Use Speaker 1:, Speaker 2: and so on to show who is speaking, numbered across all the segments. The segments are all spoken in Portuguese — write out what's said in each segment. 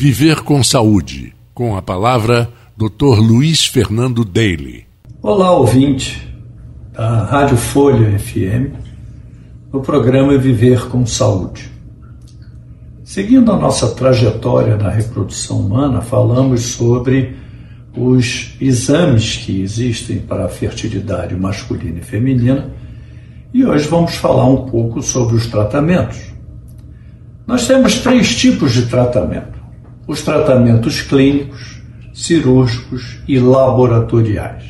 Speaker 1: Viver com Saúde, com a palavra Dr. Luiz Fernando Daly.
Speaker 2: Olá, ouvinte da Rádio Folha FM, no programa Viver com Saúde. Seguindo a nossa trajetória na reprodução humana, falamos sobre os exames que existem para a fertilidade masculina e feminina e hoje vamos falar um pouco sobre os tratamentos. Nós temos três tipos de tratamento: os tratamentos clínicos, cirúrgicos e laboratoriais.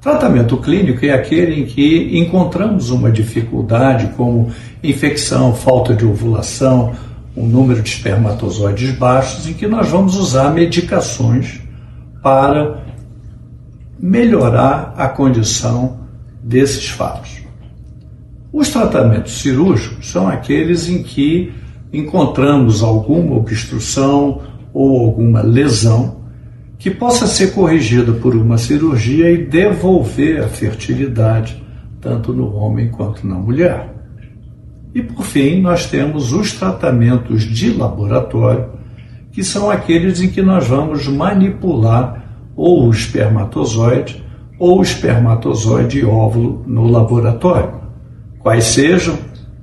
Speaker 2: Tratamento clínico é aquele em que encontramos uma dificuldade, como infecção, falta de ovulação, um número de espermatozoides baixos, em que nós vamos usar medicações para melhorar a condição desses fatos. Os tratamentos cirúrgicos são aqueles em que encontramos alguma obstrução ou alguma lesão que possa ser corrigida por uma cirurgia e devolver a fertilidade tanto no homem quanto na mulher. E por fim, nós temos os tratamentos de laboratório, que são aqueles em que nós vamos manipular ou o espermatozoide ou espermatozoide e óvulo no laboratório. Quais sejam?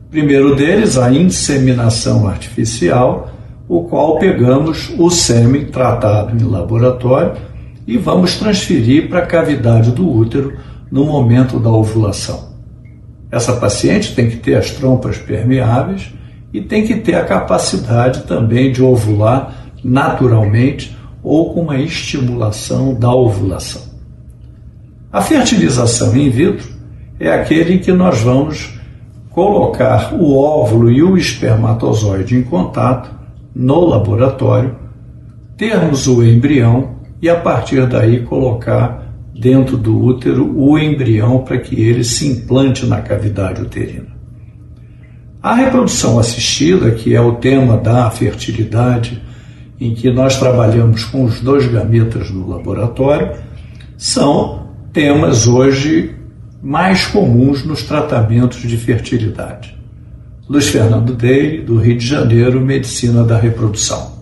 Speaker 2: Primeiro deles, a inseminação artificial, o qual pegamos o sêmen tratado em laboratório e vamos transferir para a cavidade do útero no momento da ovulação. Essa paciente tem que ter as trompas permeáveis e tem que ter a capacidade também de ovular naturalmente ou com uma estimulação da ovulação. A fertilização in vitro é aquele em que nós vamos colocar o óvulo e o espermatozoide em contato no laboratório, termos o embrião e a partir daí colocar dentro do útero o embrião para que ele se implante na cavidade uterina. A reprodução assistida, que é o tema da fertilidade, em que nós trabalhamos com os dois gametas no laboratório, são temas hoje mais comuns nos tratamentos de fertilidade. Luiz Fernando Deire, do Rio de Janeiro, Medicina da Reprodução.